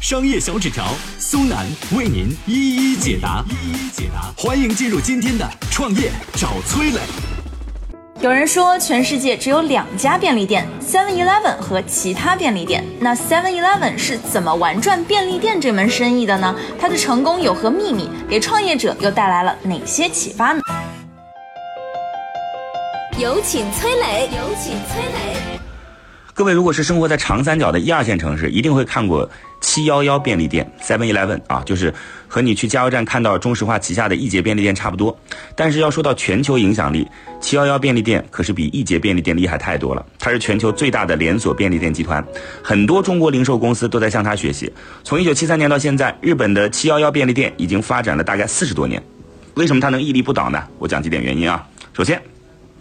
商业小纸条苏南为您一一解答，一一解答。欢迎进入今天的创业找崔磊。有人说，全世界只有两家便利店，Seven Eleven 和其他便利店。那 Seven Eleven 是怎么玩转便利店这门生意的呢？它的成功有何秘密？给创业者又带来了哪些启发呢？有请崔磊，有请崔磊。各位，如果是生活在长三角的一二线城市，一定会看过七幺幺便利店 （Seven Eleven） 啊，就是和你去加油站看到中石化旗下的易捷便利店差不多。但是要说到全球影响力，七幺幺便利店可是比易捷便利店厉害太多了。它是全球最大的连锁便利店集团，很多中国零售公司都在向它学习。从一九七三年到现在，日本的七幺幺便利店已经发展了大概四十多年。为什么它能屹立不倒呢？我讲几点原因啊。首先，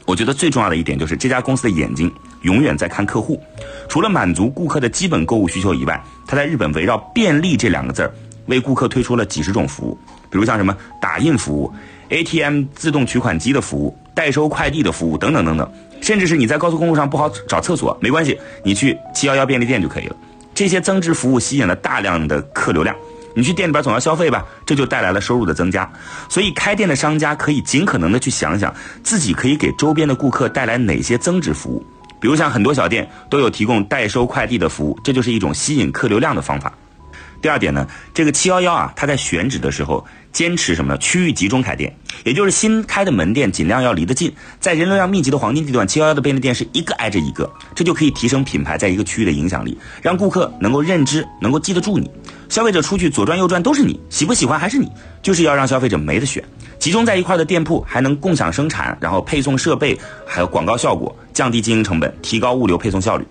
我觉得最重要的一点就是这家公司的眼睛永远在看客户，除了满足顾客的基本购物需求以外，它在日本围绕“便利”这两个字儿，为顾客推出了几十种服务，比如像什么打印服务、ATM 自动取款机的服务、代收快递的服务等等等等，甚至是你在高速公路上不好找厕所，没关系，你去七幺幺便利店就可以了。这些增值服务吸引了大量的客流量。你去店里边总要消费吧，这就带来了收入的增加。所以开店的商家可以尽可能的去想想，自己可以给周边的顾客带来哪些增值服务。比如像很多小店都有提供代收快递的服务，这就是一种吸引客流量的方法。第二点呢，这个七幺幺啊，它在选址的时候坚持什么呢？区域集中开店，也就是新开的门店尽量要离得近，在人流量密集的黄金地段，七幺幺的便利店是一个挨着一个，这就可以提升品牌在一个区域的影响力，让顾客能够认知，能够记得住你。消费者出去左转右转都是你，喜不喜欢还是你，就是要让消费者没得选。集中在一块的店铺还能共享生产，然后配送设备，还有广告效果，降低经营成本，提高物流配送效率。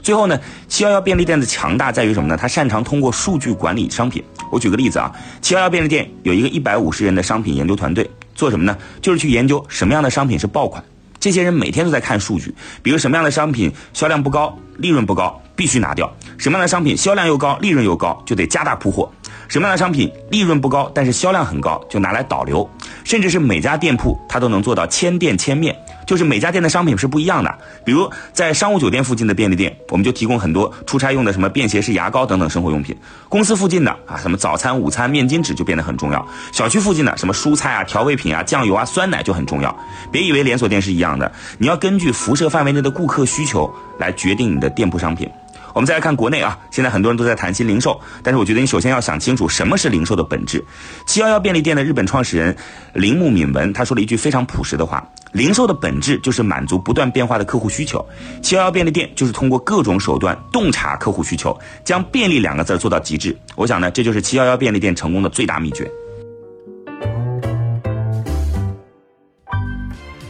最后呢，七幺幺便利店的强大在于什么呢？它擅长通过数据管理商品。我举个例子啊，七幺幺便利店有一个一百五十人的商品研究团队，做什么呢？就是去研究什么样的商品是爆款。这些人每天都在看数据，比如什么样的商品销量不高，利润不高，必须拿掉；什么样的商品销量又高，利润又高，就得加大铺货；什么样的商品利润不高，但是销量很高，就拿来导流。甚至是每家店铺，它都能做到千店千面，就是每家店的商品是不一样的。比如在商务酒店附近的便利店，我们就提供很多出差用的什么便携式牙膏等等生活用品；公司附近的啊，什么早餐、午餐、面巾纸就变得很重要；小区附近的什么蔬菜啊、调味品啊、酱油啊、酸奶就很重要。别以为连锁店是一样的，你要根据辐射范围内的顾客需求来决定你的店铺商品。我们再来看国内啊，现在很多人都在谈新零售，但是我觉得你首先要想清楚什么是零售的本质。七幺幺便利店的日本创始人铃木敏文他说了一句非常朴实的话：零售的本质就是满足不断变化的客户需求。七幺幺便利店就是通过各种手段洞察客户需求，将便利两个字做到极致。我想呢，这就是七幺幺便利店成功的最大秘诀。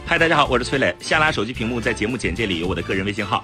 嗨，大家好，我是崔磊。下拉手机屏幕，在节目简介里有我的个人微信号。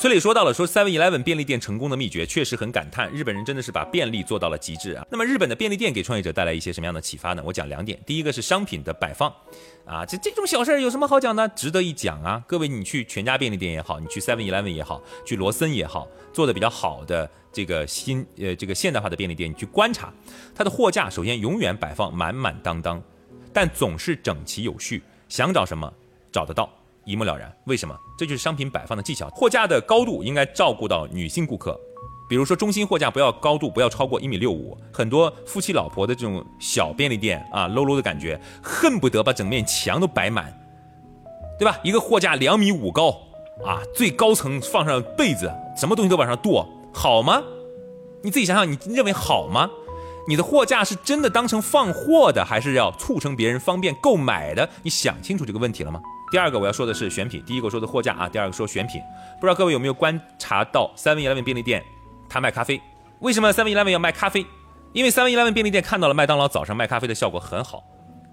崔磊说到了说 Seven Eleven 便利店成功的秘诀，确实很感叹，日本人真的是把便利做到了极致啊。那么日本的便利店给创业者带来一些什么样的启发呢？我讲两点，第一个是商品的摆放，啊，这这种小事儿有什么好讲的？值得一讲啊。各位，你去全家便利店也好，你去 Seven Eleven 也好，去罗森也好，做的比较好的这个新呃这个现代化的便利店，你去观察，它的货架首先永远摆放满满当当，但总是整齐有序，想找什么找得到。一目了然，为什么？这就是商品摆放的技巧。货架的高度应该照顾到女性顾客，比如说中心货架不要高度不要超过一米六五。很多夫妻老婆的这种小便利店啊，low low 的感觉，恨不得把整面墙都摆满，对吧？一个货架两米五高啊，最高层放上被子，什么东西都往上垛，好吗？你自己想想，你认为好吗？你的货架是真的当成放货的，还是要促成别人方便购买的？你想清楚这个问题了吗？第二个我要说的是选品，第一个说的货架啊，第二个说选品。不知道各位有没有观察到 Seven Eleven 便利店，它卖咖啡。为什么 Seven Eleven 要卖咖啡？因为 Seven Eleven 便利店看到了麦当劳早上卖咖啡的效果很好，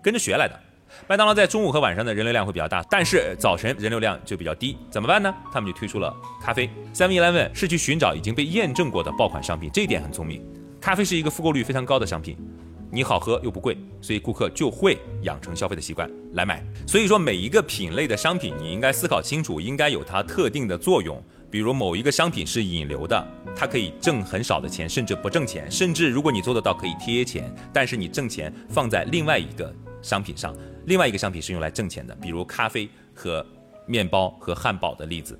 跟着学来的。麦当劳在中午和晚上的人流量会比较大，但是早晨人流量就比较低，怎么办呢？他们就推出了咖啡。Seven Eleven 是去寻找已经被验证过的爆款商品，这一点很聪明。咖啡是一个复购率非常高的商品，你好喝又不贵，所以顾客就会养成消费的习惯来买。所以说每一个品类的商品，你应该思考清楚，应该有它特定的作用。比如某一个商品是引流的，它可以挣很少的钱，甚至不挣钱，甚至如果你做得到可以贴钱，但是你挣钱放在另外一个商品上，另外一个商品是用来挣钱的，比如咖啡和面包和汉堡的例子。